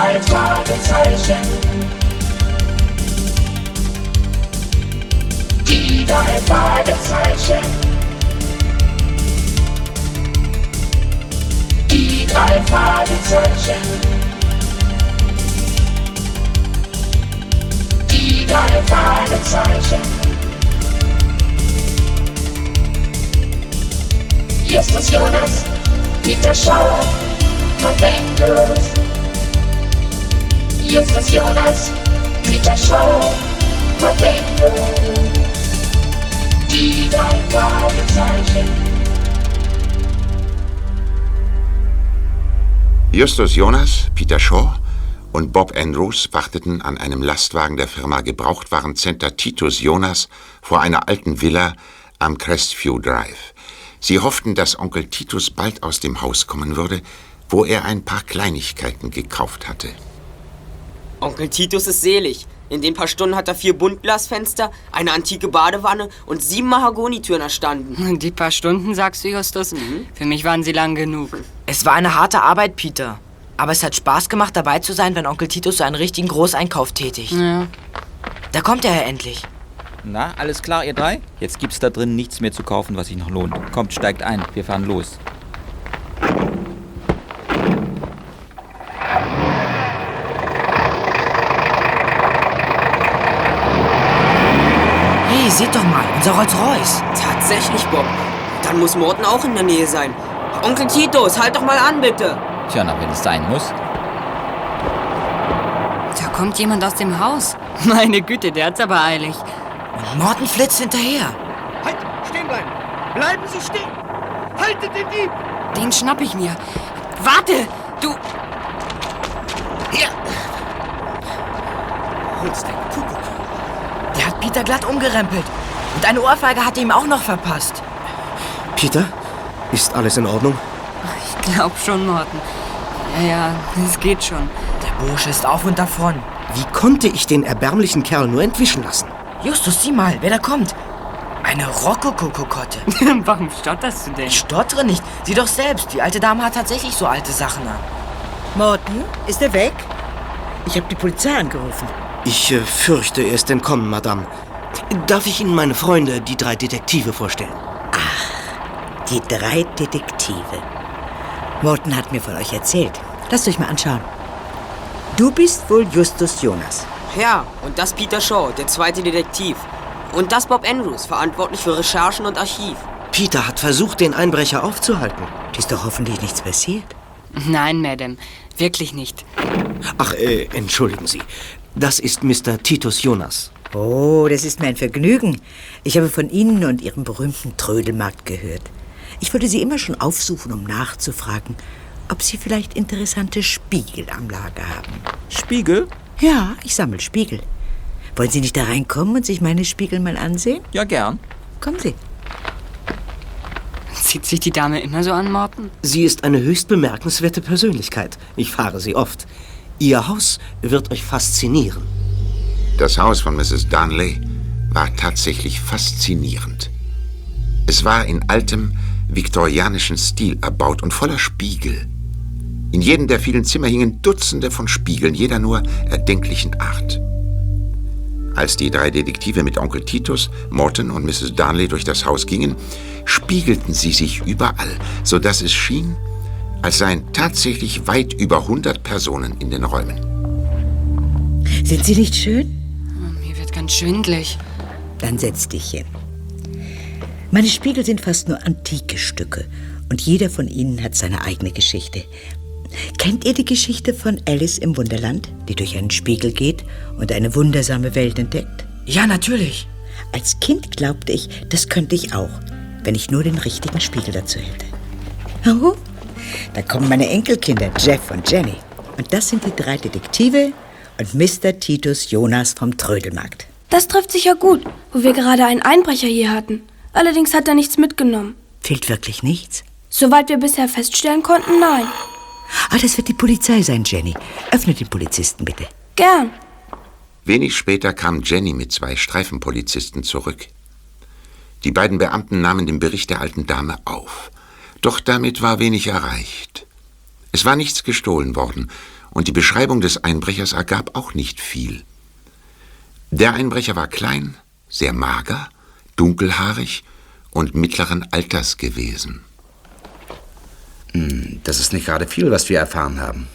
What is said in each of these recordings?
drei Fragezeichen. Die drei Fragezeichen. Die drei Fragezeichen. Die drei Fragezeichen. Justus Jonas, Peter Schauer, Verwendlos. Justus Jonas, Peter Schauer, Verwendlos. Die drei Fragezeichen. Justus Jonas, Peter Shaw und Bob Andrews warteten an einem Lastwagen der Firma Gebrauchtwarencenter Titus Jonas vor einer alten Villa am Crestview Drive. Sie hofften, dass Onkel Titus bald aus dem Haus kommen würde, wo er ein paar Kleinigkeiten gekauft hatte. Onkel Titus ist selig. In den paar Stunden hat er vier Buntglasfenster, eine antike Badewanne und sieben Mahagonitüren erstanden. Die paar Stunden, sagst du, Justus? Für mich waren sie lang genug. Es war eine harte Arbeit, Peter. Aber es hat Spaß gemacht, dabei zu sein, wenn Onkel Titus so einen richtigen Großeinkauf tätigt. Ja. Da kommt er ja endlich. Na, alles klar, ihr drei? Jetzt gibt's da drin nichts mehr zu kaufen, was sich noch lohnt. Kommt, steigt ein, wir fahren los. Hey, seht doch mal, unser Rolls-Royce. Tatsächlich, Bob. Dann muss Morten auch in der Nähe sein. Onkel Titus, halt doch mal an, bitte. Tja, na, wenn es sein muss. Da kommt jemand aus dem Haus. Meine Güte, der hat's aber eilig. Und Morten flitzt hinterher. Halt! Stehen bleiben! Bleiben Sie stehen! Haltet den Dieb! Den schnapp ich mir. Warte! Du. Peter glatt umgerempelt. Und eine Ohrfeige hat er ihm auch noch verpasst. Peter, ist alles in Ordnung? Ich glaub schon, Morten. Ja, ja, es geht schon. Der Bursche ist auf und davon. Wie konnte ich den erbärmlichen Kerl nur entwischen lassen? Justus, sieh mal, wer da kommt. Eine Rokokokokotte. Warum stotterst du denn? Ich stottere nicht. Sieh doch selbst, die alte Dame hat tatsächlich so alte Sachen an. Morten, ist er weg? Ich habe die Polizei angerufen. Ich äh, fürchte, er ist entkommen, Madame. Darf ich Ihnen meine Freunde, die drei Detektive, vorstellen? Die drei Detektive. Morten hat mir von euch erzählt. Lasst euch mal anschauen. Du bist wohl Justus Jonas. Ja, und das Peter Shaw, der zweite Detektiv. Und das Bob Andrews, verantwortlich für Recherchen und Archiv. Peter hat versucht, den Einbrecher aufzuhalten. Ist doch hoffentlich nichts passiert. Nein, Madame. Wirklich nicht. Ach, äh, entschuldigen Sie. Das ist Mr. Titus Jonas. Oh, das ist mir ein Vergnügen. Ich habe von Ihnen und Ihrem berühmten Trödelmarkt gehört. Ich wollte Sie immer schon aufsuchen, um nachzufragen, ob Sie vielleicht interessante Spiegel am Lager haben. Spiegel? Ja, ich sammle Spiegel. Wollen Sie nicht da reinkommen und sich meine Spiegel mal ansehen? Ja, gern. Kommen Sie. Zieht sich die Dame immer so an, Morten? Sie ist eine höchst bemerkenswerte Persönlichkeit. Ich fahre sie oft. Ihr Haus wird euch faszinieren. Das Haus von Mrs. Darnley war tatsächlich faszinierend. Es war in altem, viktorianischen Stil erbaut und voller Spiegel. In jedem der vielen Zimmer hingen Dutzende von Spiegeln, jeder nur erdenklichen Art. Als die drei Detektive mit Onkel Titus, Morton und Mrs. Darnley durch das Haus gingen, spiegelten sie sich überall, so dass es schien, als seien tatsächlich weit über 100 Personen in den Räumen. Sind Sie nicht schön? Mir wird ganz schwindlig. Dann setz dich hin. Meine Spiegel sind fast nur antike Stücke und jeder von ihnen hat seine eigene Geschichte. Kennt ihr die Geschichte von Alice im Wunderland, die durch einen Spiegel geht und eine wundersame Welt entdeckt? Ja, natürlich. Als Kind glaubte ich, das könnte ich auch, wenn ich nur den richtigen Spiegel dazu hätte. Oh, da kommen meine Enkelkinder Jeff und Jenny. Und das sind die drei Detektive und Mr. Titus Jonas vom Trödelmarkt. Das trifft sich ja gut, wo wir gerade einen Einbrecher hier hatten. Allerdings hat er nichts mitgenommen. Fehlt wirklich nichts? Soweit wir bisher feststellen konnten, nein. Ah, das wird die Polizei sein, Jenny. Öffne den Polizisten bitte. Gern. Wenig später kam Jenny mit zwei Streifenpolizisten zurück. Die beiden Beamten nahmen den Bericht der alten Dame auf. Doch damit war wenig erreicht. Es war nichts gestohlen worden und die Beschreibung des Einbrechers ergab auch nicht viel. Der Einbrecher war klein, sehr mager, dunkelhaarig und mittleren Alters gewesen. Hm, das ist nicht gerade viel, was wir erfahren haben.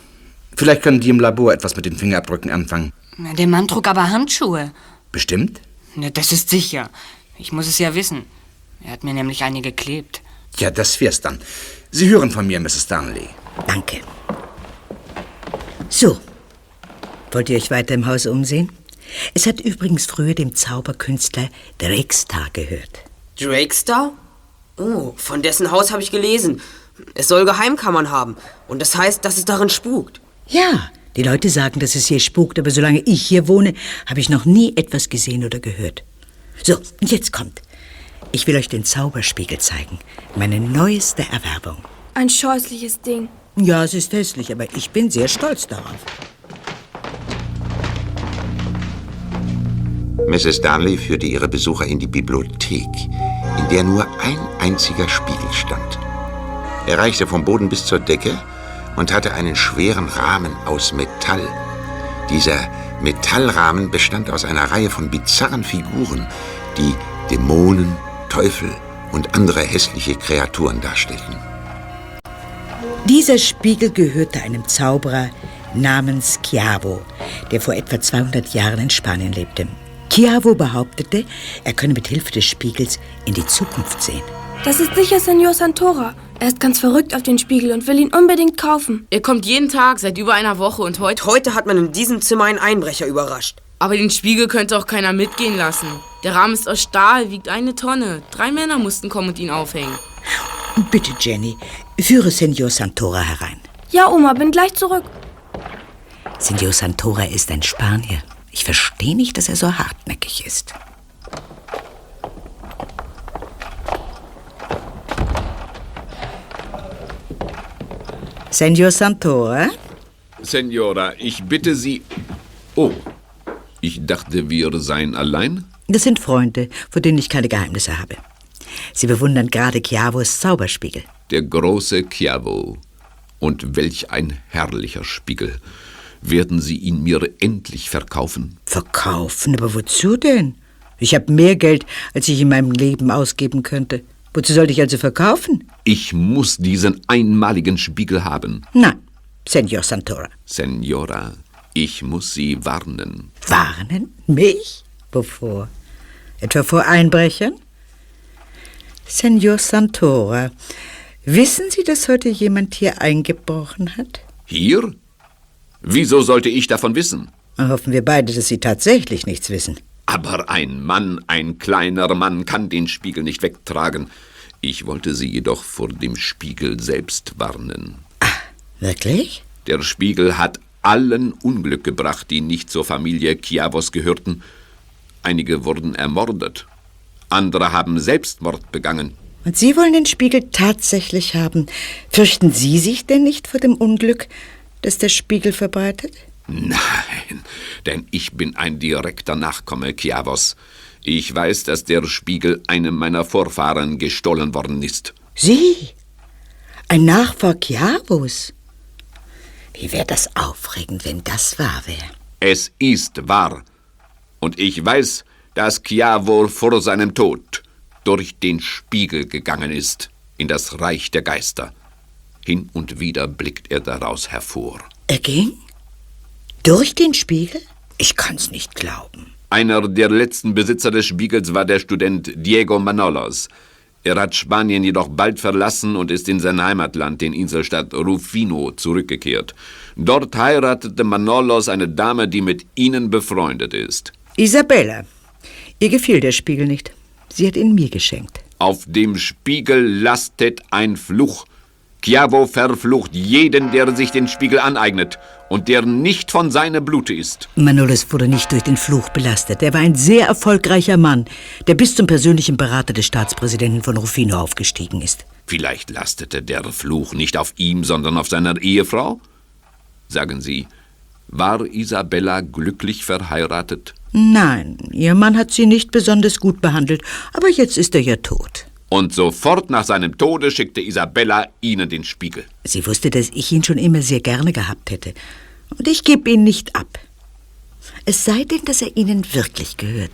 Vielleicht können die im Labor etwas mit den Fingerabdrücken anfangen. Der Mann trug aber Handschuhe. Bestimmt? Na, das ist sicher. Ich muss es ja wissen. Er hat mir nämlich eine geklebt. Ja, das wär's dann. Sie hören von mir, Mrs. Darnley. Danke. So. Wollt ihr euch weiter im Haus umsehen? Es hat übrigens früher dem Zauberkünstler Drakestar gehört. Drakestar? Oh, von dessen Haus habe ich gelesen. Es soll Geheimkammern haben. Und das heißt, dass es darin spukt. Ja, die Leute sagen, dass es hier spukt, aber solange ich hier wohne, habe ich noch nie etwas gesehen oder gehört. So, und jetzt kommt. Ich will euch den Zauberspiegel zeigen. Meine neueste Erwerbung. Ein scheußliches Ding. Ja, es ist hässlich, aber ich bin sehr stolz darauf. Mrs. Darnley führte ihre Besucher in die Bibliothek, in der nur ein einziger Spiegel stand. Er reichte vom Boden bis zur Decke und hatte einen schweren Rahmen aus Metall. Dieser Metallrahmen bestand aus einer Reihe von bizarren Figuren, die Dämonen, Teufel und andere hässliche Kreaturen darstellten. Dieser Spiegel gehörte einem Zauberer namens Chiavo, der vor etwa 200 Jahren in Spanien lebte. Chiavo behauptete, er könne mit Hilfe des Spiegels in die Zukunft sehen. Das ist sicher Senor Santora. Er ist ganz verrückt auf den Spiegel und will ihn unbedingt kaufen. Er kommt jeden Tag seit über einer Woche und heute. Heute hat man in diesem Zimmer einen Einbrecher überrascht. Aber den Spiegel könnte auch keiner mitgehen lassen. Der Rahmen ist aus Stahl, wiegt eine Tonne. Drei Männer mussten kommen und ihn aufhängen. Bitte, Jenny, führe Senor Santora herein. Ja, Oma, bin gleich zurück. Senor Santora ist ein Spanier. Ich verstehe nicht, dass er so hartnäckig ist. Senor Santora? Senora, ich bitte Sie. Oh, ich dachte, wir seien allein. Das sind Freunde, vor denen ich keine Geheimnisse habe. Sie bewundern gerade Chiavos Zauberspiegel. Der große Chiavo. Und welch ein herrlicher Spiegel. Werden Sie ihn mir endlich verkaufen? Verkaufen? Aber wozu denn? Ich habe mehr Geld, als ich in meinem Leben ausgeben könnte. Wozu sollte ich also verkaufen? Ich muss diesen einmaligen Spiegel haben. Nein, Senor Santora. Senora, ich muss Sie warnen. Warnen? Mich? Wovor? Etwa vor Einbrechern? Senor Santora, wissen Sie, dass heute jemand hier eingebrochen hat? Hier? Wieso sollte ich davon wissen? Hoffen wir beide, dass Sie tatsächlich nichts wissen. Aber ein Mann, ein kleiner Mann, kann den Spiegel nicht wegtragen. Ich wollte Sie jedoch vor dem Spiegel selbst warnen. Ah, wirklich? Der Spiegel hat allen Unglück gebracht, die nicht zur Familie Chiavos gehörten. Einige wurden ermordet. Andere haben Selbstmord begangen. Und Sie wollen den Spiegel tatsächlich haben. Fürchten Sie sich denn nicht vor dem Unglück, das der Spiegel verbreitet? Nein, denn ich bin ein direkter Nachkomme Chiavos. Ich weiß, dass der Spiegel einem meiner Vorfahren gestohlen worden ist. Sie? Ein Nachfahr Chiavos? Wie wäre das aufregend, wenn das wahr wäre? Es ist wahr. Und ich weiß, dass Chiavo vor seinem Tod durch den Spiegel gegangen ist in das Reich der Geister. Hin und wieder blickt er daraus hervor. Er ging? Durch den Spiegel? Ich kann's nicht glauben. Einer der letzten Besitzer des Spiegels war der Student Diego Manolos. Er hat Spanien jedoch bald verlassen und ist in sein Heimatland, den Inselstadt Rufino, zurückgekehrt. Dort heiratete Manolos eine Dame, die mit ihnen befreundet ist. Isabella. Ihr gefiel der Spiegel nicht. Sie hat ihn mir geschenkt. Auf dem Spiegel lastet ein Fluch. Chiavo verflucht jeden, der sich den Spiegel aneignet und der nicht von seinem Blute ist. Manolos wurde nicht durch den Fluch belastet. Er war ein sehr erfolgreicher Mann, der bis zum persönlichen Berater des Staatspräsidenten von Rufino aufgestiegen ist. Vielleicht lastete der Fluch nicht auf ihm, sondern auf seiner Ehefrau? Sagen Sie, war Isabella glücklich verheiratet? Nein, ihr Mann hat sie nicht besonders gut behandelt, aber jetzt ist er ja tot. Und sofort nach seinem Tode schickte Isabella ihnen den Spiegel. Sie wusste, dass ich ihn schon immer sehr gerne gehabt hätte. Und ich gebe ihn nicht ab. Es sei denn, dass er Ihnen wirklich gehört.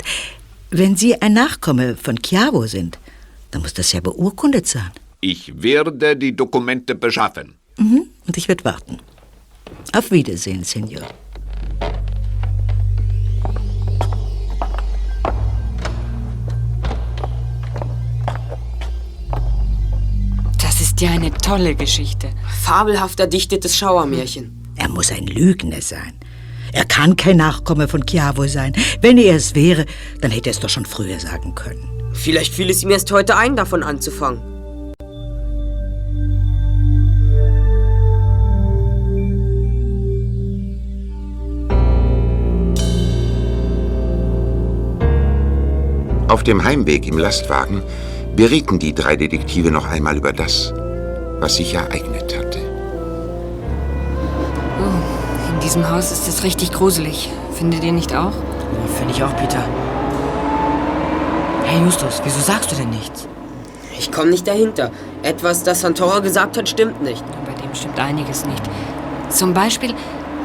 Wenn Sie ein Nachkomme von Chiavo sind, dann muss das ja beurkundet sein. Ich werde die Dokumente beschaffen. Mhm. Und ich werde warten. Auf Wiedersehen, Senor. Das ist ja eine tolle Geschichte. Fabelhaft erdichtetes Schauermärchen. Er muss ein Lügner sein. Er kann kein Nachkomme von Chiavo sein. Wenn er es wäre, dann hätte er es doch schon früher sagen können. Vielleicht fiel es ihm erst heute ein, davon anzufangen. Auf dem Heimweg im Lastwagen berieten die drei Detektive noch einmal über das, was sich ereignet hatte. Oh, in diesem Haus ist es richtig gruselig. Findet ihr nicht auch? Finde ich auch, Peter. Hey Justus, wieso sagst du denn nichts? Ich komme nicht dahinter. Etwas, das Santora gesagt hat, stimmt nicht. Bei dem stimmt einiges nicht. Zum Beispiel,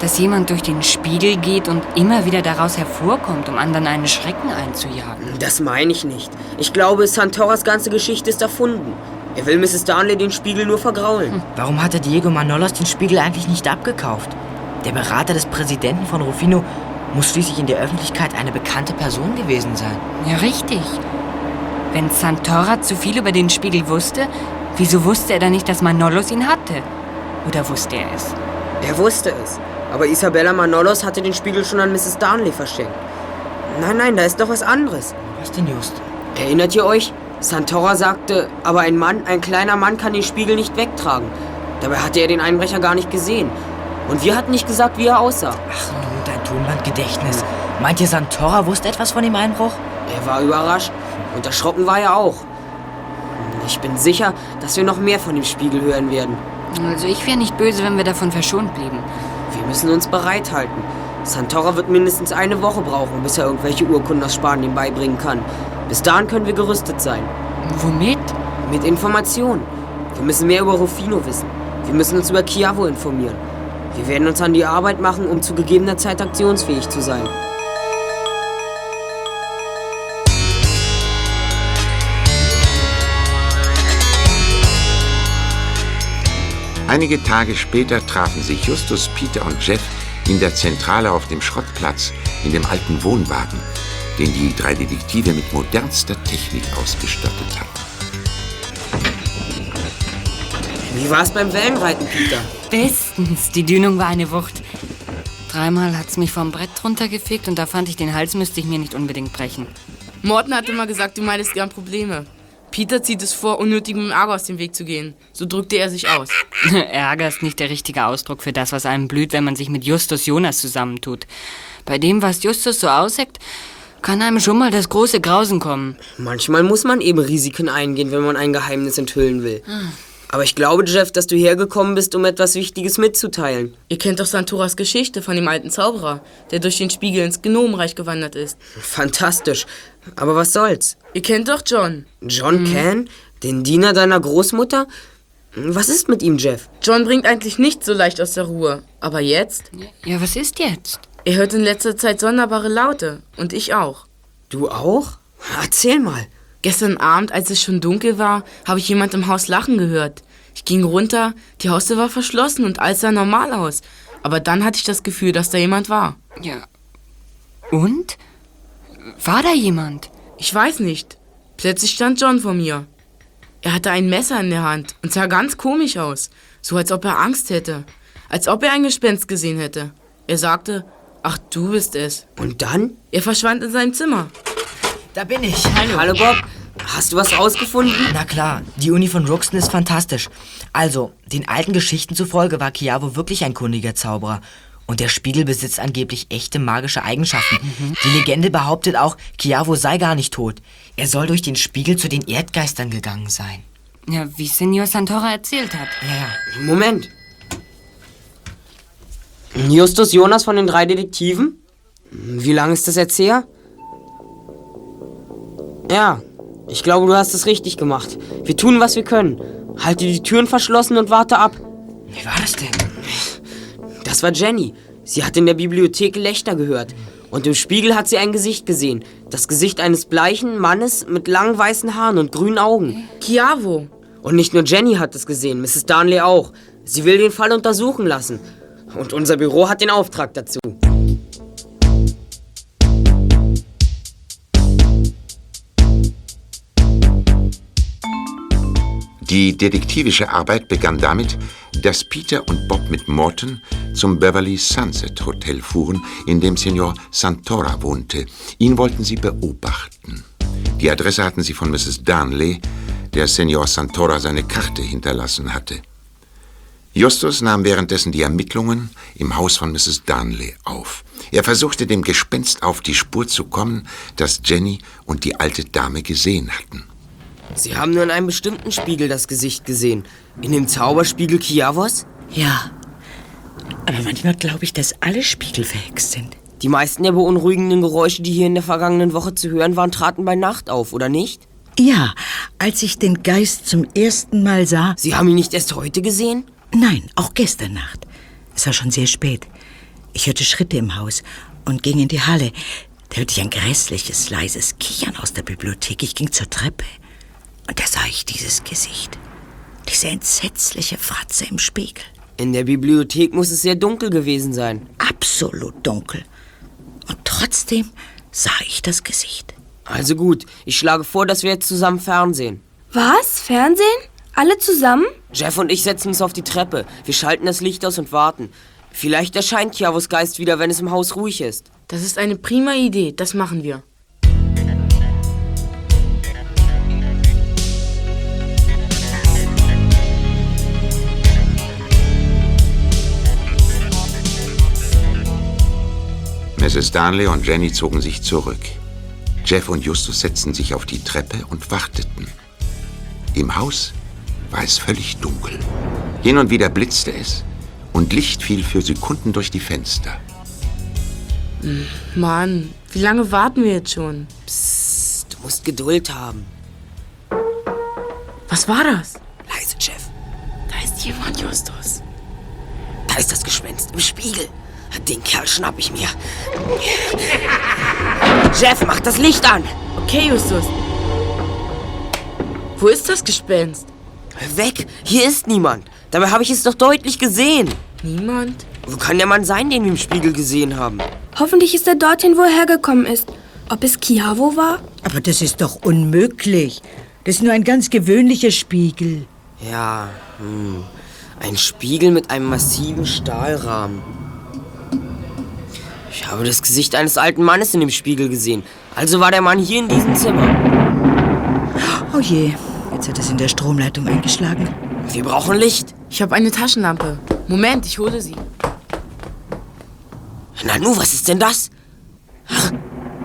dass jemand durch den Spiegel geht und immer wieder daraus hervorkommt, um anderen einen Schrecken einzujagen. Das meine ich nicht. Ich glaube, Santoras ganze Geschichte ist erfunden. Er will Mrs. Darnley den Spiegel nur vergraulen. Hm. Warum hatte Diego Manolos den Spiegel eigentlich nicht abgekauft? Der Berater des Präsidenten von Rufino muss schließlich in der Öffentlichkeit eine bekannte Person gewesen sein. Ja, richtig. Wenn Santora zu viel über den Spiegel wusste, wieso wusste er dann nicht, dass Manolos ihn hatte? Oder wusste er es? Er wusste es. Aber Isabella Manolos hatte den Spiegel schon an Mrs. Darnley verschenkt. Nein, nein, da ist doch was anderes. Was denn just? Erinnert ihr euch? Santora sagte, aber ein Mann, ein kleiner Mann kann den Spiegel nicht wegtragen. Dabei hatte er den Einbrecher gar nicht gesehen. Und wir hatten nicht gesagt, wie er aussah. Ach nun, dein Tonbandgedächtnis. Meint ihr, Santora wusste etwas von dem Einbruch? Er war überrascht. Und erschrocken war er auch. Ich bin sicher, dass wir noch mehr von dem Spiegel hören werden. Also ich wäre nicht böse, wenn wir davon verschont blieben. Wir müssen uns bereithalten. Santora wird mindestens eine Woche brauchen, bis er irgendwelche Urkunden aus Spanien beibringen kann. Bis dahin können wir gerüstet sein. Womit? Mit Informationen. Wir müssen mehr über Rufino wissen. Wir müssen uns über Chiavo informieren. Wir werden uns an die Arbeit machen, um zu gegebener Zeit aktionsfähig zu sein. Einige Tage später trafen sich Justus, Peter und Jeff in der Zentrale auf dem Schrottplatz in dem alten Wohnwagen, den die drei Detektive mit modernster Technik ausgestattet hatten. Wie war's beim Wellenreiten, Peter? Bestens. Die Dünung war eine Wucht. Dreimal hat's mich vom Brett runtergefegt und da fand ich, den Hals müsste ich mir nicht unbedingt brechen. Morten hatte mal gesagt, du meidest gern Probleme. Peter zieht es vor, unnötigem Ärger aus dem Weg zu gehen. So drückte er sich aus. Ärger ist nicht der richtige Ausdruck für das, was einem blüht, wenn man sich mit Justus Jonas zusammentut. Bei dem, was Justus so ausheckt, kann einem schon mal das große Grausen kommen. Manchmal muss man eben Risiken eingehen, wenn man ein Geheimnis enthüllen will. Aber ich glaube, Jeff, dass du hergekommen bist, um etwas Wichtiges mitzuteilen. Ihr kennt doch Santoras Geschichte von dem alten Zauberer, der durch den Spiegel ins Gnomenreich gewandert ist. Fantastisch. Aber was soll's? Ihr kennt doch John. John Mhm. Can? Den Diener deiner Großmutter? Was ist mit ihm, Jeff? John bringt eigentlich nicht so leicht aus der Ruhe. Aber jetzt? Ja, was ist jetzt? Er hört in letzter Zeit sonderbare Laute. Und ich auch. Du auch? Erzähl mal. Gestern Abend, als es schon dunkel war, habe ich jemand im Haus lachen gehört. Ich ging runter, die Haustür war verschlossen und alles sah normal aus. Aber dann hatte ich das Gefühl, dass da jemand war. Ja. Und? War da jemand? Ich weiß nicht. Plötzlich stand John vor mir. Er hatte ein Messer in der Hand und sah ganz komisch aus. So als ob er Angst hätte. Als ob er ein Gespenst gesehen hätte. Er sagte, ach du bist es. Und dann? Er verschwand in seinem Zimmer. Da bin ich. Hallo. Hallo Bob. Hast du was rausgefunden? Na klar, die Uni von Ruxton ist fantastisch. Also, den alten Geschichten zufolge war Chiavo wirklich ein kundiger Zauberer. Und der Spiegel besitzt angeblich echte magische Eigenschaften. Die Legende behauptet auch, Chiavo sei gar nicht tot. Er soll durch den Spiegel zu den Erdgeistern gegangen sein. Ja, wie Senor Santora erzählt hat. Ja, ja. Moment. Justus Jonas von den drei Detektiven? Wie lange ist das jetzt her? Ja, ich glaube, du hast es richtig gemacht. Wir tun, was wir können. Halte die Türen verschlossen und warte ab. Wie war das denn? Das war Jenny. Sie hat in der Bibliothek Gelächter gehört. Und im Spiegel hat sie ein Gesicht gesehen. Das Gesicht eines bleichen Mannes mit langen weißen Haaren und grünen Augen. Chiavo. Und nicht nur Jenny hat es gesehen, Mrs. Darnley auch. Sie will den Fall untersuchen lassen. Und unser Büro hat den Auftrag dazu. Die detektivische Arbeit begann damit, dass Peter und Bob mit Morton zum Beverly Sunset Hotel fuhren, in dem Senor Santora wohnte. Ihn wollten sie beobachten. Die Adresse hatten sie von Mrs. Darnley, der Senor Santora seine Karte hinterlassen hatte. Justus nahm währenddessen die Ermittlungen im Haus von Mrs. Darnley auf. Er versuchte dem Gespenst auf die Spur zu kommen, das Jenny und die alte Dame gesehen hatten. Sie haben nur in einem bestimmten Spiegel das Gesicht gesehen. In dem Zauberspiegel Kiavos? Ja. Aber manchmal glaube ich, dass alle Spiegel verhext sind. Die meisten der beunruhigenden Geräusche, die hier in der vergangenen Woche zu hören waren, traten bei Nacht auf, oder nicht? Ja, als ich den Geist zum ersten Mal sah. Sie haben ihn nicht erst heute gesehen? Nein, auch gestern Nacht. Es war schon sehr spät. Ich hörte Schritte im Haus und ging in die Halle. Da hörte ich ein grässliches, leises Kichern aus der Bibliothek. Ich ging zur Treppe. Und da sah ich dieses Gesicht. Diese entsetzliche Fratze im Spiegel. In der Bibliothek muss es sehr dunkel gewesen sein. Absolut dunkel. Und trotzdem sah ich das Gesicht. Also gut, ich schlage vor, dass wir jetzt zusammen Fernsehen. Was? Fernsehen? Alle zusammen? Jeff und ich setzen uns auf die Treppe. Wir schalten das Licht aus und warten. Vielleicht erscheint Chiavos Geist wieder, wenn es im Haus ruhig ist. Das ist eine prima Idee. Das machen wir. Mrs. Darnley und Jenny zogen sich zurück. Jeff und Justus setzten sich auf die Treppe und warteten. Im Haus war es völlig dunkel. Hin und wieder blitzte es und Licht fiel für Sekunden durch die Fenster. Mann, wie lange warten wir jetzt schon? Psst, du musst Geduld haben. Was war das? Leise, Jeff. Da ist jemand, Justus. Da ist das Gespenst im Spiegel. Den Kerl schnapp ich mir. Jeff, mach das Licht an. Okay, Justus. Wo ist das Gespenst? Weg, hier ist niemand. Dabei habe ich es doch deutlich gesehen. Niemand? Wo kann der Mann sein, den wir im Spiegel gesehen haben? Hoffentlich ist er dorthin, wo er hergekommen ist. Ob es Kiavo war? Aber das ist doch unmöglich. Das ist nur ein ganz gewöhnlicher Spiegel. Ja, hm. ein Spiegel mit einem massiven Stahlrahmen. Ich habe das Gesicht eines alten Mannes in dem Spiegel gesehen. Also war der Mann hier in diesem Zimmer. Oh je, jetzt hat es in der Stromleitung eingeschlagen. Wir brauchen Licht. Ich habe eine Taschenlampe. Moment, ich hole sie. Nanu, was ist denn das?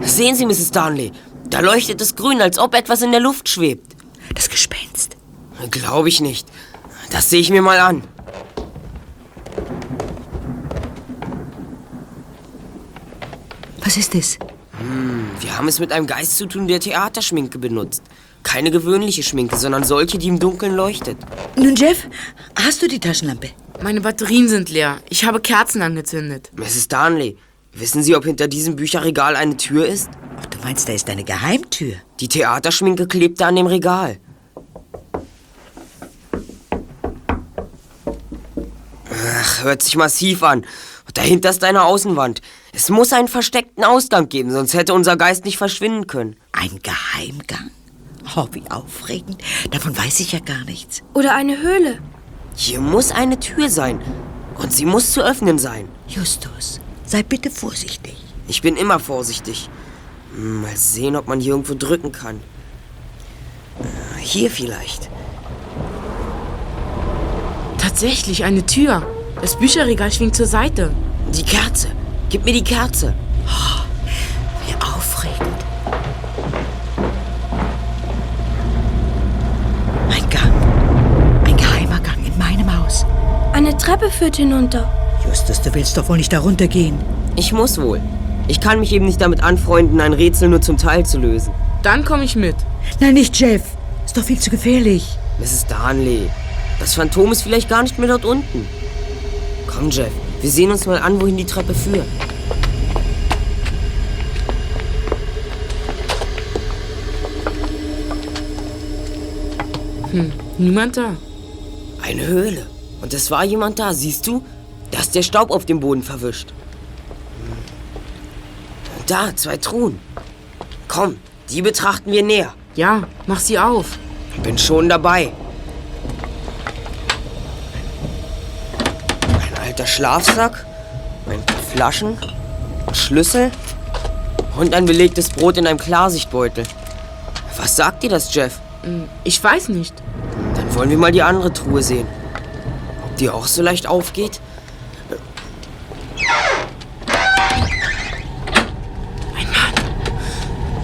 Sehen Sie, Mrs. Darnley. Da leuchtet es grün, als ob etwas in der Luft schwebt. Das Gespenst. Glaube ich nicht. Das sehe ich mir mal an. Was ist es? Hm, wir haben es mit einem Geist zu tun, der Theaterschminke benutzt. Keine gewöhnliche Schminke, sondern solche, die im Dunkeln leuchtet. Nun, Jeff, hast du die Taschenlampe? Meine Batterien sind leer. Ich habe Kerzen angezündet. Mrs. Darnley, wissen Sie, ob hinter diesem Bücherregal eine Tür ist? Ach, du meinst, da ist eine Geheimtür? Die Theaterschminke klebte an dem Regal. Ach, hört sich massiv an. Und dahinter ist eine Außenwand. Es muss einen versteckten Ausgang geben, sonst hätte unser Geist nicht verschwinden können. Ein Geheimgang? Oh, wie aufregend. Davon weiß ich ja gar nichts. Oder eine Höhle. Hier muss eine Tür sein. Und sie muss zu öffnen sein. Justus, sei bitte vorsichtig. Ich bin immer vorsichtig. Hm, Mal sehen, ob man hier irgendwo drücken kann. Äh, Hier vielleicht. Tatsächlich eine Tür. Das Bücherregal schwingt zur Seite. Die Kerze. Gib mir die Kerze. Wie aufregend. Ein Gang. Ein geheimer Gang in meinem Haus. Eine Treppe führt hinunter. Justus, du willst doch wohl nicht darunter gehen. Ich muss wohl. Ich kann mich eben nicht damit anfreunden, ein Rätsel nur zum Teil zu lösen. Dann komme ich mit. Nein, nicht Jeff. Ist doch viel zu gefährlich. Mrs. Darnley, das Phantom ist vielleicht gar nicht mehr dort unten. Komm, Jeff, Wir sehen uns mal an, wohin die Treppe führt. Hm, niemand da. Eine Höhle. Und es war jemand da, siehst du? Da ist der Staub auf dem Boden verwischt. Und da, zwei Truhen. Komm, die betrachten wir näher. Ja, mach sie auf. Bin schon dabei. Ein alter Schlafsack, ein paar Flaschen, ein Schlüssel und ein belegtes Brot in einem Klarsichtbeutel. Was sagt dir das, Jeff? Hm, Ich weiß nicht. Dann wollen wir mal die andere Truhe sehen. Ob die auch so leicht aufgeht?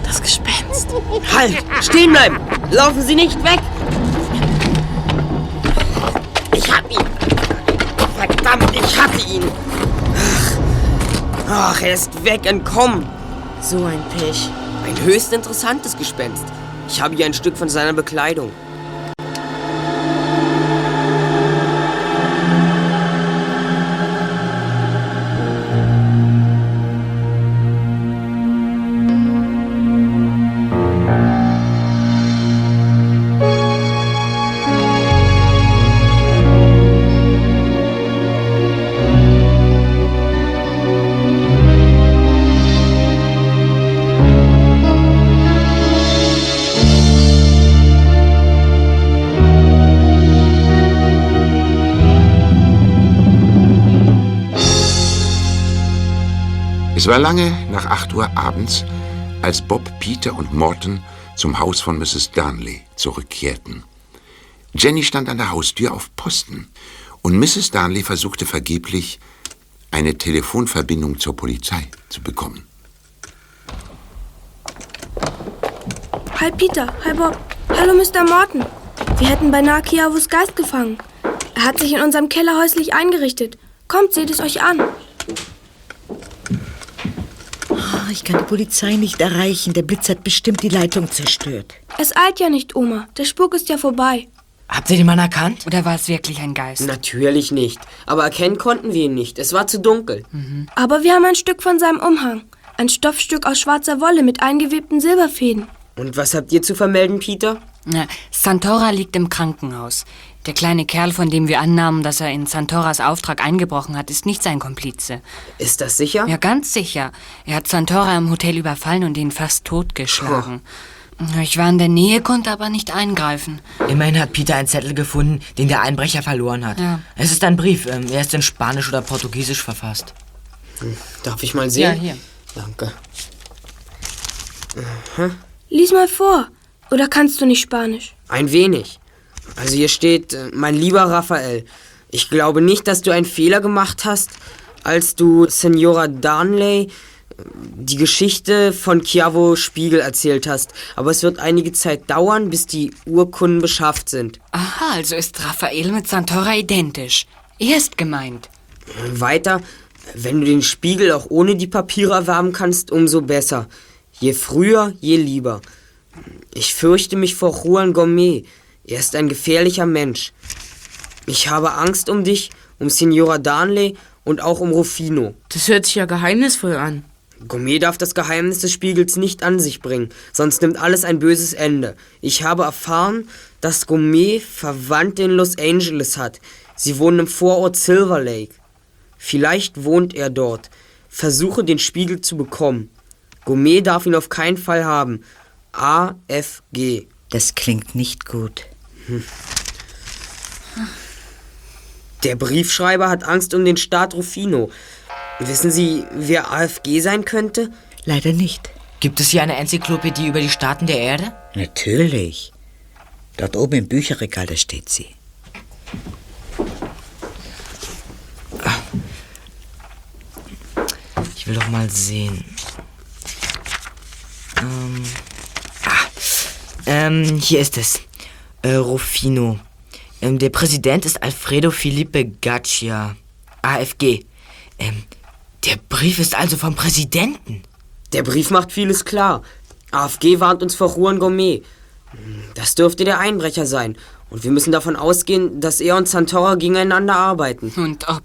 Das Gespenst. Halt! Stehen bleiben! Laufen Sie nicht weg! Ich hatte ihn! Ach, Ach, er ist weg, entkommen! So ein Pech. Ein höchst interessantes Gespenst. Ich habe hier ein Stück von seiner Bekleidung. War lange nach 8 Uhr abends, als Bob, Peter und Morton zum Haus von Mrs. Darnley zurückkehrten. Jenny stand an der Haustür auf Posten und Mrs. Darnley versuchte vergeblich, eine Telefonverbindung zur Polizei zu bekommen. Hi Peter, hi Bob. Hallo Mr. Morton. Wir hätten beinahe Kiavos Geist gefangen. Er hat sich in unserem Keller häuslich eingerichtet. Kommt, seht es euch an. Oh, ich kann die Polizei nicht erreichen. Der Blitz hat bestimmt die Leitung zerstört. Es eilt ja nicht, Oma. Der Spuk ist ja vorbei. Habt ihr den Mann erkannt? Oder war es wirklich ein Geist? Natürlich nicht. Aber erkennen konnten wir ihn nicht. Es war zu dunkel. Aber wir haben ein Stück von seinem Umhang. Ein Stoffstück aus schwarzer Wolle mit eingewebten Silberfäden. Und was habt ihr zu vermelden, Peter? Na, Santora liegt im Krankenhaus. Der kleine Kerl, von dem wir annahmen, dass er in Santoras Auftrag eingebrochen hat, ist nicht sein Komplize. Ist das sicher? Ja, ganz sicher. Er hat Santora im Hotel überfallen und ihn fast totgeschlagen. Ich war in der Nähe, konnte aber nicht eingreifen. Immerhin hat Peter einen Zettel gefunden, den der Einbrecher verloren hat. Ja. Es ist ein Brief. ähm, Er ist in Spanisch oder Portugiesisch verfasst. Darf ich mal sehen? Ja, hier. Danke. Lies mal vor. Oder kannst du nicht Spanisch? Ein wenig. Also hier steht, äh, mein lieber Raphael, ich glaube nicht, dass du einen Fehler gemacht hast, als du Senora Darnley äh, die Geschichte von Chiavo Spiegel erzählt hast. Aber es wird einige Zeit dauern, bis die Urkunden beschafft sind. Aha, also ist Raphael mit Santora identisch. Er ist gemeint. Weiter, wenn du den Spiegel auch ohne die Papiere erwerben kannst, umso besser. Je früher, je lieber. Ich fürchte mich vor Juan Gourmet. Er ist ein gefährlicher Mensch. Ich habe Angst um dich, um Signora Darnley und auch um Rufino. Das hört sich ja geheimnisvoll an. Gourmet darf das Geheimnis des Spiegels nicht an sich bringen, sonst nimmt alles ein böses Ende. Ich habe erfahren, dass Gourmet Verwandte in Los Angeles hat. Sie wohnen im Vorort Silver Lake. Vielleicht wohnt er dort. Versuche den Spiegel zu bekommen. Gourmet darf ihn auf keinen Fall haben. AFG. Das klingt nicht gut. Der Briefschreiber hat Angst um den Staat Rufino. Wissen Sie, wer AFG sein könnte? Leider nicht. Gibt es hier eine Enzyklopädie über die Staaten der Erde? Natürlich. Dort oben im Bücherregal, da steht sie. Ich will doch mal sehen. Ähm. Ähm, hier ist es. Äh, Rufino. Ähm, der Präsident ist Alfredo Felipe Gaccia. AFG. Ähm, der Brief ist also vom Präsidenten. Der Brief macht vieles klar. AFG warnt uns vor Juan Gourmet. Das dürfte der Einbrecher sein. Und wir müssen davon ausgehen, dass er und Santora gegeneinander arbeiten. Und ob.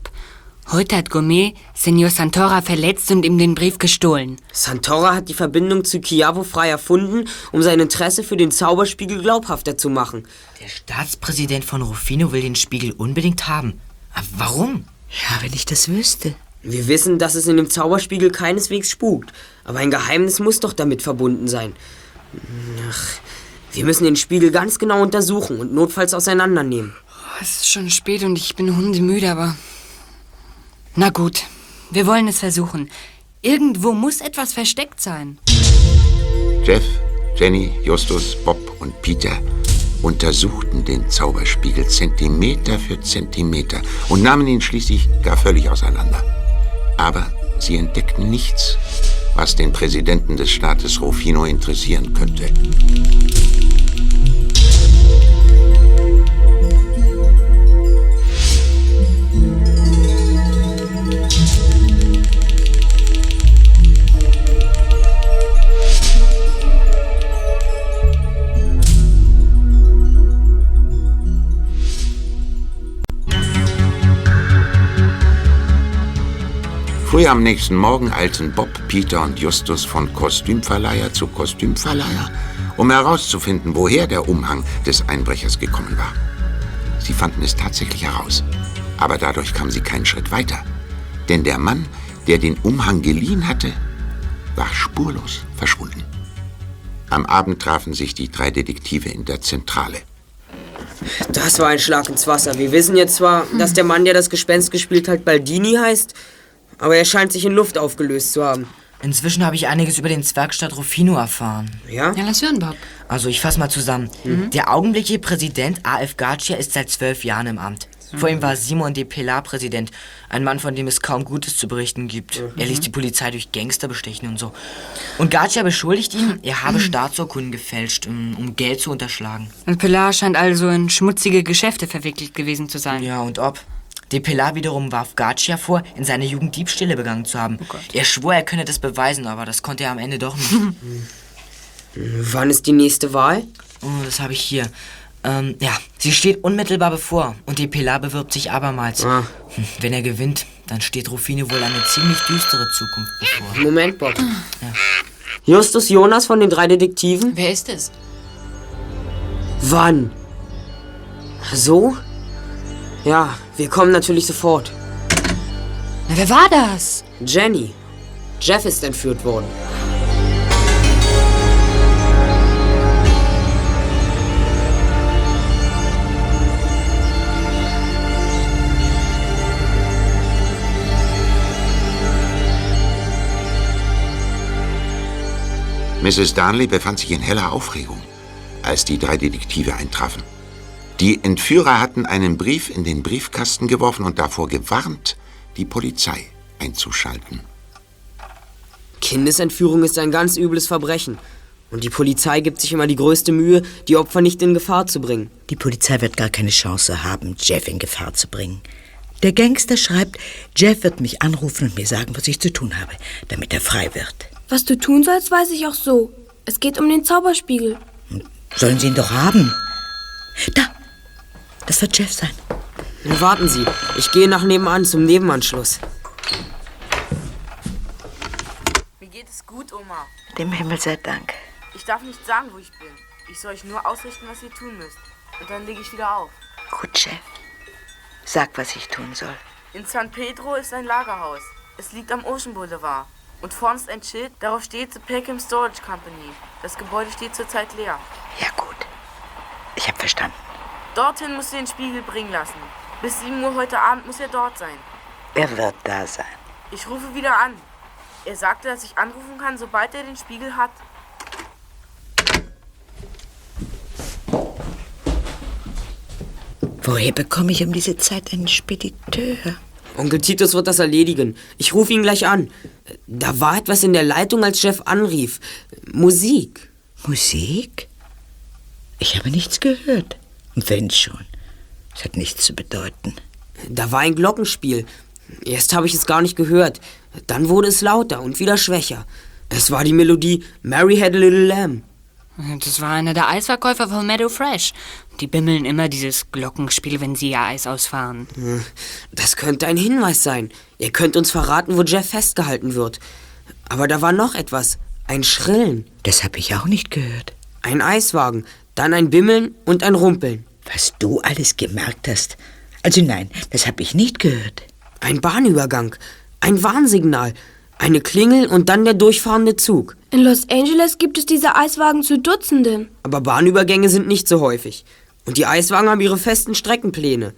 Heute hat Gourmet Senor Santora verletzt und ihm den Brief gestohlen. Santora hat die Verbindung zu Chiavo frei erfunden, um sein Interesse für den Zauberspiegel glaubhafter zu machen. Der Staatspräsident von Rufino will den Spiegel unbedingt haben. Aber warum? Ja, wenn ich das wüsste. Wir wissen, dass es in dem Zauberspiegel keineswegs spukt. Aber ein Geheimnis muss doch damit verbunden sein. Ach, wir müssen den Spiegel ganz genau untersuchen und notfalls auseinandernehmen. Oh, es ist schon spät und ich bin hundemüde, aber. Na gut, wir wollen es versuchen. Irgendwo muss etwas versteckt sein. Jeff, Jenny, Justus, Bob und Peter untersuchten den Zauberspiegel Zentimeter für Zentimeter und nahmen ihn schließlich gar völlig auseinander. Aber sie entdeckten nichts, was den Präsidenten des Staates Rufino interessieren könnte. Früh am nächsten Morgen eilten Bob, Peter und Justus von Kostümverleiher zu Kostümverleiher, um herauszufinden, woher der Umhang des Einbrechers gekommen war. Sie fanden es tatsächlich heraus, aber dadurch kamen sie keinen Schritt weiter. Denn der Mann, der den Umhang geliehen hatte, war spurlos verschwunden. Am Abend trafen sich die drei Detektive in der Zentrale. Das war ein Schlag ins Wasser. Wir wissen jetzt zwar, dass der Mann, der das Gespenst gespielt hat, Baldini heißt, aber er scheint sich in Luft aufgelöst zu haben. Inzwischen habe ich einiges über den Zwergstadt Rufino erfahren. Ja? Ja, lass hören, Bob. Also, ich fasse mal zusammen. Der augenblickliche Präsident A.F. Garcia ist seit zwölf Jahren im Amt. Vor ihm war Simon de Pilar Präsident, ein Mann, von dem es kaum Gutes zu berichten gibt. Er ließ die Polizei durch Gangster bestechen und so. Und Garcia beschuldigt ihn, er habe Staatsurkunden gefälscht, um, um Geld zu unterschlagen. Und Pilar scheint also in schmutzige Geschäfte verwickelt gewesen zu sein. Ja, und ob? De Pilar wiederum warf Garcia vor, in seiner Jugend Diebstähle begangen zu haben. er schwor, er könne das beweisen, aber das konnte er am Ende doch nicht. Wann ist die nächste Wahl? Oh, das habe ich hier. Ähm, ja, sie steht unmittelbar bevor und De Pilar bewirbt sich abermals. Ah. Hm, Wenn er gewinnt, dann steht Rufino wohl eine ziemlich düstere Zukunft bevor. Moment, Bob. Justus Jonas von den drei Detektiven? Wer ist es? Wann? So? Ja, wir kommen natürlich sofort. Na, wer war das? Jenny. Jeff ist entführt worden. Mrs. Darnley befand sich in heller Aufregung, als die drei Detektive eintrafen. Die Entführer hatten einen Brief in den Briefkasten geworfen und davor gewarnt, die Polizei einzuschalten. Kindesentführung ist ein ganz übles Verbrechen. Und die Polizei gibt sich immer die größte Mühe, die Opfer nicht in Gefahr zu bringen. Die Polizei wird gar keine Chance haben, Jeff in Gefahr zu bringen. Der Gangster schreibt, Jeff wird mich anrufen und mir sagen, was ich zu tun habe, damit er frei wird. Was du tun sollst, weiß ich auch so. Es geht um den Zauberspiegel. Sollen sie ihn doch haben? Da, das wird Jeff sein. Nun warten Sie, ich gehe nach nebenan zum Nebenanschluss. Mir geht es gut, Oma. Dem Himmel sei Dank. Ich darf nicht sagen, wo ich bin. Ich soll euch nur ausrichten, was ihr tun müsst. Und dann lege ich wieder auf. Gut, Jeff. Sag, was ich tun soll. In San Pedro ist ein Lagerhaus. Es liegt am Ocean Boulevard. Und vorne ist ein Schild, darauf steht The Peckham Storage Company. Das Gebäude steht zurzeit leer. Ja, gut. Ich hab verstanden. Dorthin musst du den Spiegel bringen lassen. Bis 7 Uhr heute Abend muss er dort sein. Er wird da sein. Ich rufe wieder an. Er sagte, dass ich anrufen kann, sobald er den Spiegel hat. Woher bekomme ich um diese Zeit einen Spediteur? Onkel Titus wird das erledigen. Ich rufe ihn gleich an. Da war etwas in der Leitung, als Jeff anrief. Musik. Musik? Ich habe nichts gehört. Und wenn schon. Es hat nichts zu bedeuten. Da war ein Glockenspiel. Erst habe ich es gar nicht gehört. Dann wurde es lauter und wieder schwächer. Es war die Melodie Mary Had a Little Lamb. Das war einer der Eisverkäufer von Meadow Fresh. Die bimmeln immer dieses Glockenspiel, wenn sie ihr Eis ausfahren. Hm, Das könnte ein Hinweis sein. Ihr könnt uns verraten, wo Jeff festgehalten wird. Aber da war noch etwas. Ein Schrillen. Das habe ich auch nicht gehört. Ein Eiswagen, dann ein Bimmeln und ein Rumpeln. Was du alles gemerkt hast. Also nein, das habe ich nicht gehört. Ein Bahnübergang, ein Warnsignal, eine Klingel und dann der durchfahrende Zug. In Los Angeles gibt es diese Eiswagen zu Dutzenden. Aber Bahnübergänge sind nicht so häufig. Und die Eiswagen haben ihre festen Streckenpläne.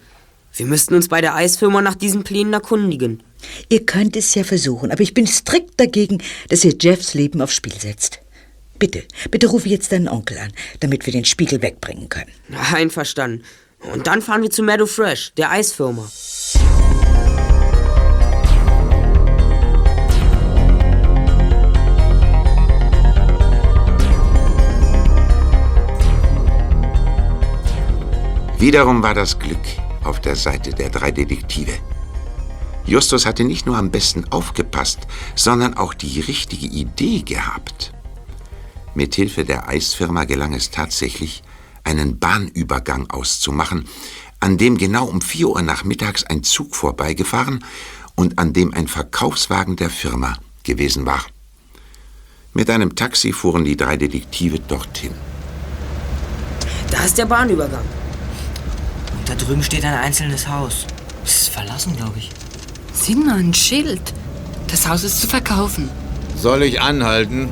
Wir müssten uns bei der Eisfirma nach diesen Plänen erkundigen. Ihr könnt es ja versuchen, aber ich bin strikt dagegen, dass ihr Jeffs Leben aufs Spiel setzt. Bitte, bitte rufe jetzt deinen Onkel an, damit wir den Spiegel wegbringen können. Einverstanden. Und dann fahren wir zu Meadow Fresh, der Eisfirma. Wiederum war das Glück auf der Seite der drei Detektive. Justus hatte nicht nur am besten aufgepasst, sondern auch die richtige Idee gehabt. Mithilfe der Eisfirma gelang es tatsächlich, einen Bahnübergang auszumachen, an dem genau um 4 Uhr nachmittags ein Zug vorbeigefahren und an dem ein Verkaufswagen der Firma gewesen war. Mit einem Taxi fuhren die drei Detektive dorthin. Da ist der Bahnübergang. Und da drüben steht ein einzelnes Haus. Das ist verlassen, glaube ich. Sieh mal, ein Schild. Das Haus ist zu verkaufen. Soll ich anhalten?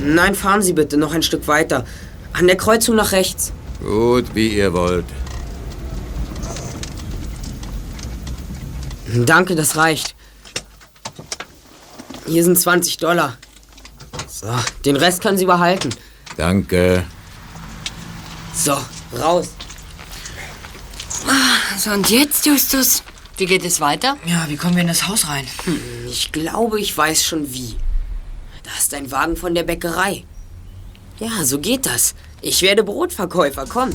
Nein, fahren Sie bitte noch ein Stück weiter. An der Kreuzung nach rechts. Gut, wie ihr wollt. Danke, das reicht. Hier sind 20 Dollar. So, den Rest können Sie behalten. Danke. So, raus. So, und jetzt, Justus? Wie geht es weiter? Ja, wie kommen wir in das Haus rein? Hm, ich glaube, ich weiß schon wie. Da ist ein Wagen von der Bäckerei. Ja, so geht das. Ich werde Brotverkäufer, komm.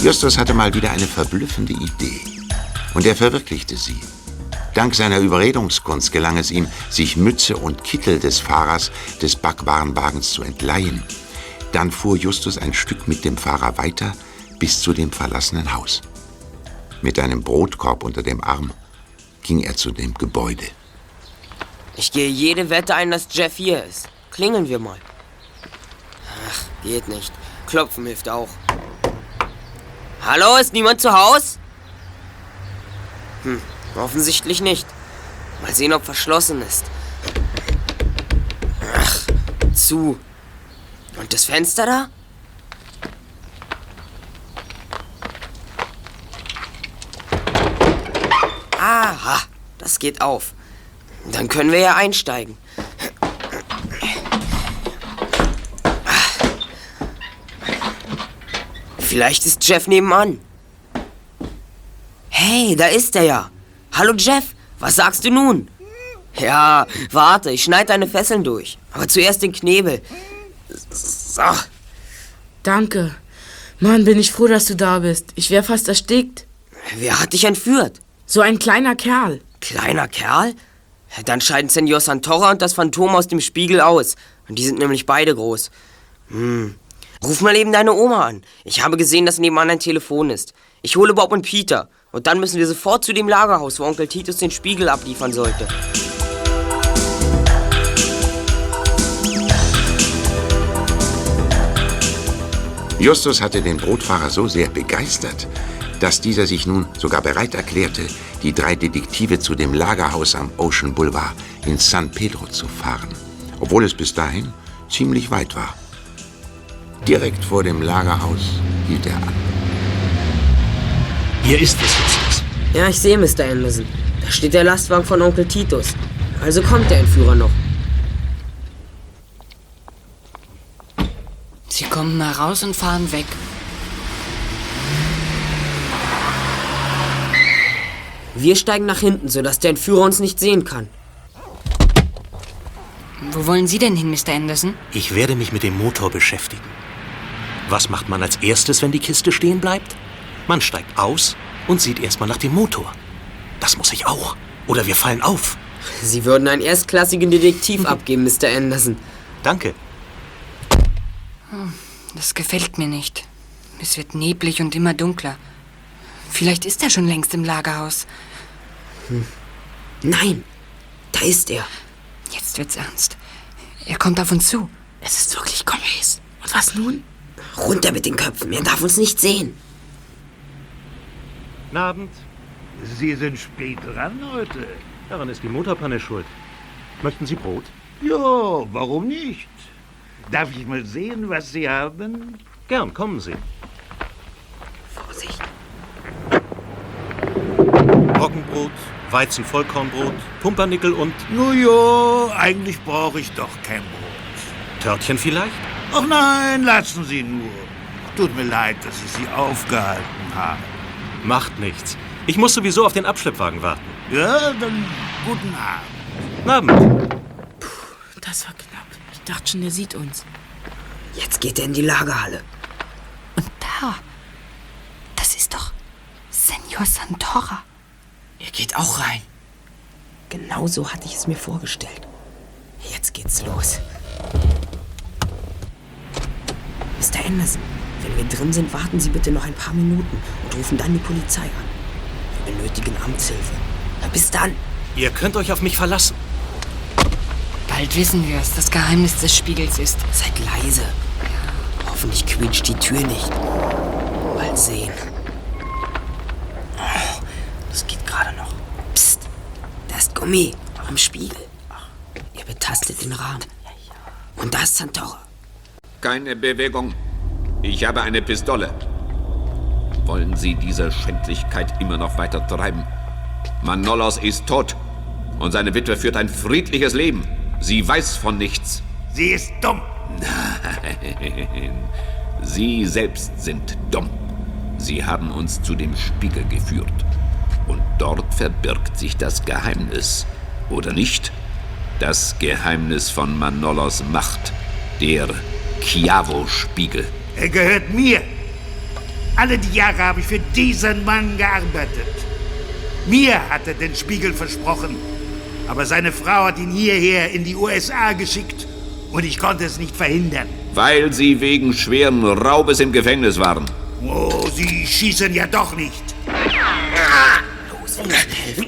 Justus hatte mal wieder eine verblüffende Idee. Und er verwirklichte sie. Dank seiner Überredungskunst gelang es ihm, sich Mütze und Kittel des Fahrers des Backwarenwagens zu entleihen. Dann fuhr Justus ein Stück mit dem Fahrer weiter bis zu dem verlassenen Haus. Mit einem Brotkorb unter dem Arm ging er zu dem Gebäude. Ich gehe jede Wette ein, dass Jeff hier ist. Klingeln wir mal. Ach, geht nicht. Klopfen hilft auch. Hallo, ist niemand zu Haus? Hm, offensichtlich nicht. Mal sehen, ob verschlossen ist. Ach, zu. Und das Fenster da? Aha, das geht auf. Dann können wir ja einsteigen. Vielleicht ist Jeff nebenan. Hey, da ist er ja. Hallo Jeff, was sagst du nun? Ja, warte, ich schneide deine Fesseln durch. Aber zuerst den Knebel. So. Danke. Mann, bin ich froh, dass du da bist. Ich wäre fast erstickt. Wer hat dich entführt? So ein kleiner Kerl. Kleiner Kerl? Dann scheiden Senor Santora und das Phantom aus dem Spiegel aus. Und die sind nämlich beide groß. Hm. Ruf mal eben deine Oma an. Ich habe gesehen, dass nebenan ein Telefon ist. Ich hole Bob und Peter. Und dann müssen wir sofort zu dem Lagerhaus, wo Onkel Titus den Spiegel abliefern sollte. Justus hatte den Brotfahrer so sehr begeistert, dass dieser sich nun sogar bereit erklärte, die drei Detektive zu dem Lagerhaus am Ocean Boulevard in San Pedro zu fahren, obwohl es bis dahin ziemlich weit war. Direkt vor dem Lagerhaus hielt er an. Hier ist es, Justus. Ja, ich sehe Mr. Anderson. Da steht der Lastwagen von Onkel Titus. Also kommt der Entführer noch. Sie kommen heraus und fahren weg. Wir steigen nach hinten, sodass der Entführer uns nicht sehen kann. Wo wollen Sie denn hin, Mr. Anderson? Ich werde mich mit dem Motor beschäftigen. Was macht man als erstes, wenn die Kiste stehen bleibt? Man steigt aus und sieht erstmal nach dem Motor. Da Das muss ich auch. Oder wir fallen auf. Sie würden einen erstklassigen Detektiv abgeben, Mr. Anderson. Danke. Das gefällt mir nicht. Es wird neblig und immer dunkler. Vielleicht ist er schon längst im Lagerhaus. Hm. Nein, da ist er. Jetzt wird's ernst. Er kommt auf uns zu. Es ist wirklich Gomez. Und was nun? Runter mit den Köpfen, er darf uns nicht sehen. Guten Abend. Sie sind spät dran heute. Daran ist die Motorpanne schuld. Möchten Sie Brot? Ja, warum nicht? Darf ich mal sehen, was Sie haben? Gern, kommen Sie. Vorsicht. Roggenbrot, Weizenvollkornbrot, Pumpernickel und... Ja, eigentlich brauche ich doch kein Brot. Törtchen vielleicht? Ach nein, lassen Sie nur. Tut mir leid, dass ich Sie aufgehalten habe. Macht nichts. Ich muss sowieso auf den Abschleppwagen warten. Ja, dann guten Abend. Guten Abend. Das war knapp. Ich dachte schon, er sieht uns. Jetzt geht er in die Lagerhalle. Da. Das ist doch Senor Santora. Er geht auch rein. Genau so hatte ich es mir vorgestellt. Jetzt geht's los. Mr. Anderson, wenn wir drin sind, warten Sie bitte noch ein paar Minuten und rufen dann die Polizei an. Wir benötigen Amtshilfe. Na, bis dann. Ihr könnt euch auf mich verlassen. Bald wissen wir, was das Geheimnis des Spiegels ist. Seid leise. Hoffentlich quietscht die Tür nicht. Mal sehen. Oh, das geht gerade noch. Psst, da ist Gummi am Spiegel. Ihr betastet den Rahmen. Und da ist Santora. Keine Bewegung. Ich habe eine Pistole. Wollen Sie diese Schändlichkeit immer noch weiter treiben? Manolos ist tot. Und seine Witwe führt ein friedliches Leben. Sie weiß von nichts. Sie ist dumm. Nein. Sie selbst sind dumm. Sie haben uns zu dem Spiegel geführt. Und dort verbirgt sich das Geheimnis. Oder nicht? Das Geheimnis von Manolos Macht. Der Chiavo-Spiegel. Er gehört mir. Alle die Jahre habe ich für diesen Mann gearbeitet. Mir hat er den Spiegel versprochen. Aber seine Frau hat ihn hierher in die USA geschickt und ich konnte es nicht verhindern. Weil Sie wegen schweren Raubes im Gefängnis waren. Oh, Sie schießen ja doch nicht. Los, helfen.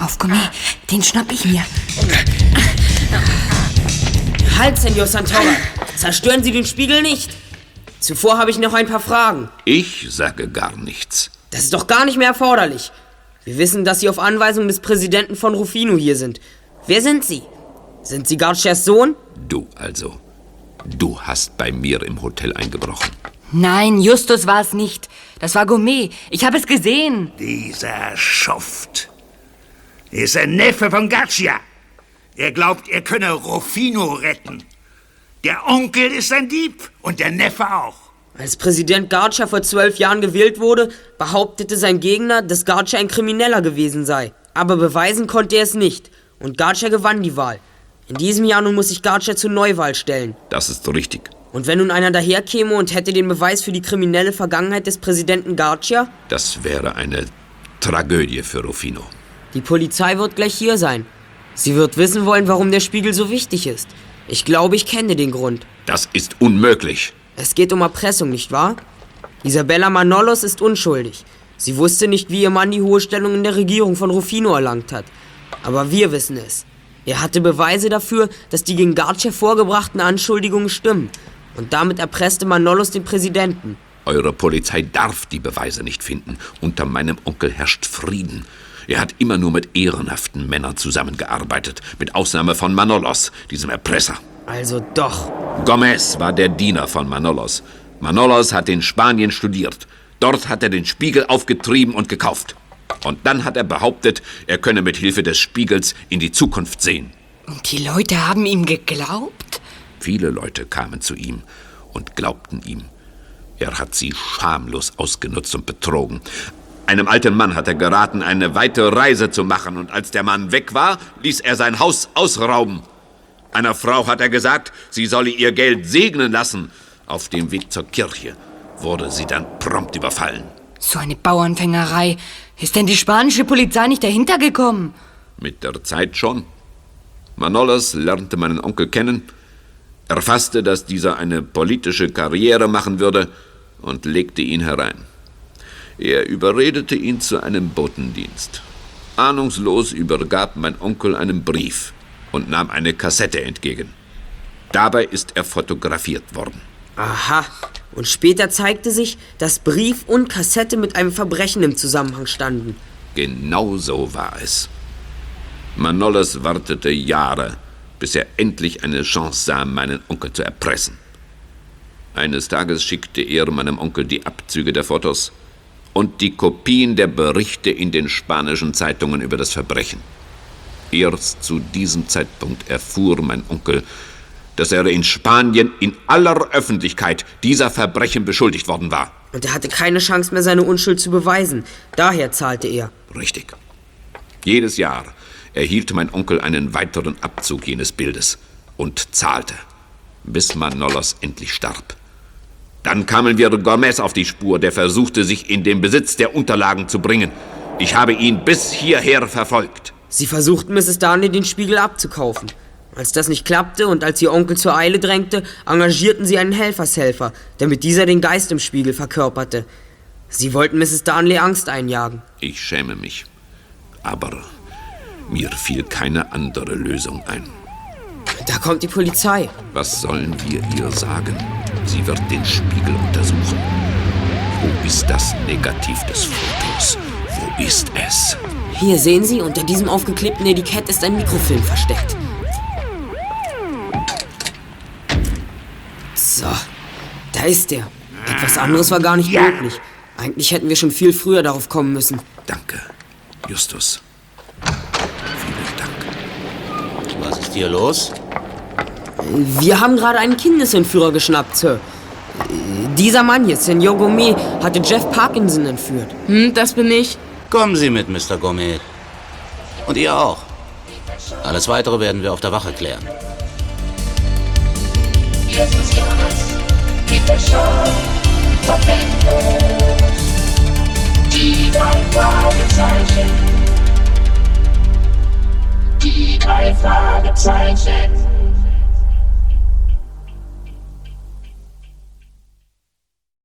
Auf, Gummi, den schnapp ich mir. Halt, Senor Santora. Zerstören Sie den Spiegel nicht. Zuvor habe ich noch ein paar Fragen. Ich sage gar nichts. Das ist doch gar nicht mehr erforderlich. Wir wissen, dass Sie auf Anweisung des Präsidenten von Rufino hier sind. Wer sind Sie? Sind Sie Garcias Sohn? Du also. Du hast bei mir im Hotel eingebrochen. Nein, Justus war es nicht. Das war Gourmet. Ich habe es gesehen. Dieser Schuft. Er ist ein Neffe von Gaccia. Er glaubt, er könne Rufino retten. Der Onkel ist ein Dieb und der Neffe auch. Als Präsident Garcia vor zwölf Jahren gewählt wurde, behauptete sein Gegner, dass Garcia ein Krimineller gewesen sei. Aber beweisen konnte er es nicht. Und Garcia gewann die Wahl. In diesem Jahr nun muss sich Garcia zur Neuwahl stellen. Das ist richtig. Und wenn nun einer daherkäme und hätte den Beweis für die kriminelle Vergangenheit des Präsidenten Garcia? Das wäre eine Tragödie für Rufino. Die Polizei wird gleich hier sein. Sie wird wissen wollen, warum der Spiegel so wichtig ist. Ich glaube, ich kenne den Grund. Das ist unmöglich. Es geht um Erpressung, nicht wahr? Isabella Manolos ist unschuldig. Sie wusste nicht, wie ihr Mann die hohe Stellung in der Regierung von Rufino erlangt hat. Aber wir wissen es. Er hatte Beweise dafür, dass die gegen Garcia vorgebrachten Anschuldigungen stimmen. Und damit erpresste Manolos den Präsidenten. Eure Polizei darf die Beweise nicht finden. Unter meinem Onkel herrscht Frieden. Er hat immer nur mit ehrenhaften Männern zusammengearbeitet, mit Ausnahme von Manolos, diesem Erpresser. Also doch. Gomez war der Diener von Manolos. Manolos hat in Spanien studiert. Dort hat er den Spiegel aufgetrieben und gekauft. Und dann hat er behauptet, er könne mit Hilfe des Spiegels in die Zukunft sehen. Und die Leute haben ihm geglaubt? Viele Leute kamen zu ihm und glaubten ihm. Er hat sie schamlos ausgenutzt und betrogen. Einem alten Mann hat er geraten, eine weite Reise zu machen, und als der Mann weg war, ließ er sein Haus ausrauben. Einer Frau hat er gesagt, sie solle ihr Geld segnen lassen. Auf dem Weg zur Kirche wurde sie dann prompt überfallen. So eine Bauernfängerei. Ist denn die spanische Polizei nicht dahinter gekommen? Mit der Zeit schon. Manolas lernte meinen Onkel kennen, erfasste, dass dieser eine politische Karriere machen würde und legte ihn herein. Er überredete ihn zu einem Botendienst. Ahnungslos übergab mein Onkel einen Brief und nahm eine Kassette entgegen. Dabei ist er fotografiert worden. Aha. Und später zeigte sich, dass Brief und Kassette mit einem Verbrechen im Zusammenhang standen. Genau so war es. Manolas wartete Jahre, bis er endlich eine Chance sah, meinen Onkel zu erpressen. Eines Tages schickte er meinem Onkel die Abzüge der Fotos und die Kopien der Berichte in den spanischen Zeitungen über das Verbrechen. Erst zu diesem Zeitpunkt erfuhr mein Onkel, dass er in Spanien in aller Öffentlichkeit dieser Verbrechen beschuldigt worden war. Und er hatte keine Chance mehr, seine Unschuld zu beweisen. Daher zahlte er. Richtig. Jedes Jahr erhielt mein Onkel einen weiteren Abzug jenes Bildes und zahlte, bis Manolos endlich starb. Dann kamen wir Gomez auf die Spur, der versuchte, sich in den Besitz der Unterlagen zu bringen. Ich habe ihn bis hierher verfolgt. Sie versuchten, Mrs. Darnley den Spiegel abzukaufen. Als das nicht klappte und als ihr Onkel zur Eile drängte, engagierten sie einen Helfershelfer, damit dieser den Geist im Spiegel verkörperte. Sie wollten Mrs. Darnley Angst einjagen. Ich schäme mich. Aber mir fiel keine andere Lösung ein. Da kommt die Polizei. Was sollen wir ihr sagen? Sie wird den Spiegel untersuchen. Wo ist das Negativ des Fotos? Wo ist es? Hier sehen Sie, unter diesem aufgeklebten Etikett ist ein Mikrofilm versteckt. So, da ist er. Etwas anderes war gar nicht Ja. möglich. Eigentlich hätten wir schon viel früher darauf kommen müssen. Danke, Justus. Was ist hier los? Wir haben gerade einen Kindesentführer geschnappt, Sir. Dieser Mann hier, Senor Gourmet, hatte Jeff Parkinson entführt. Hm, das bin ich. Kommen Sie mit, Mr. Gomez. Und ihr auch. Alles Weitere werden wir auf der Wache klären. Justus Jonas, Peter Shaw, Verpflichtung. Die drei Fragezeichen. Die drei Fragezeichen.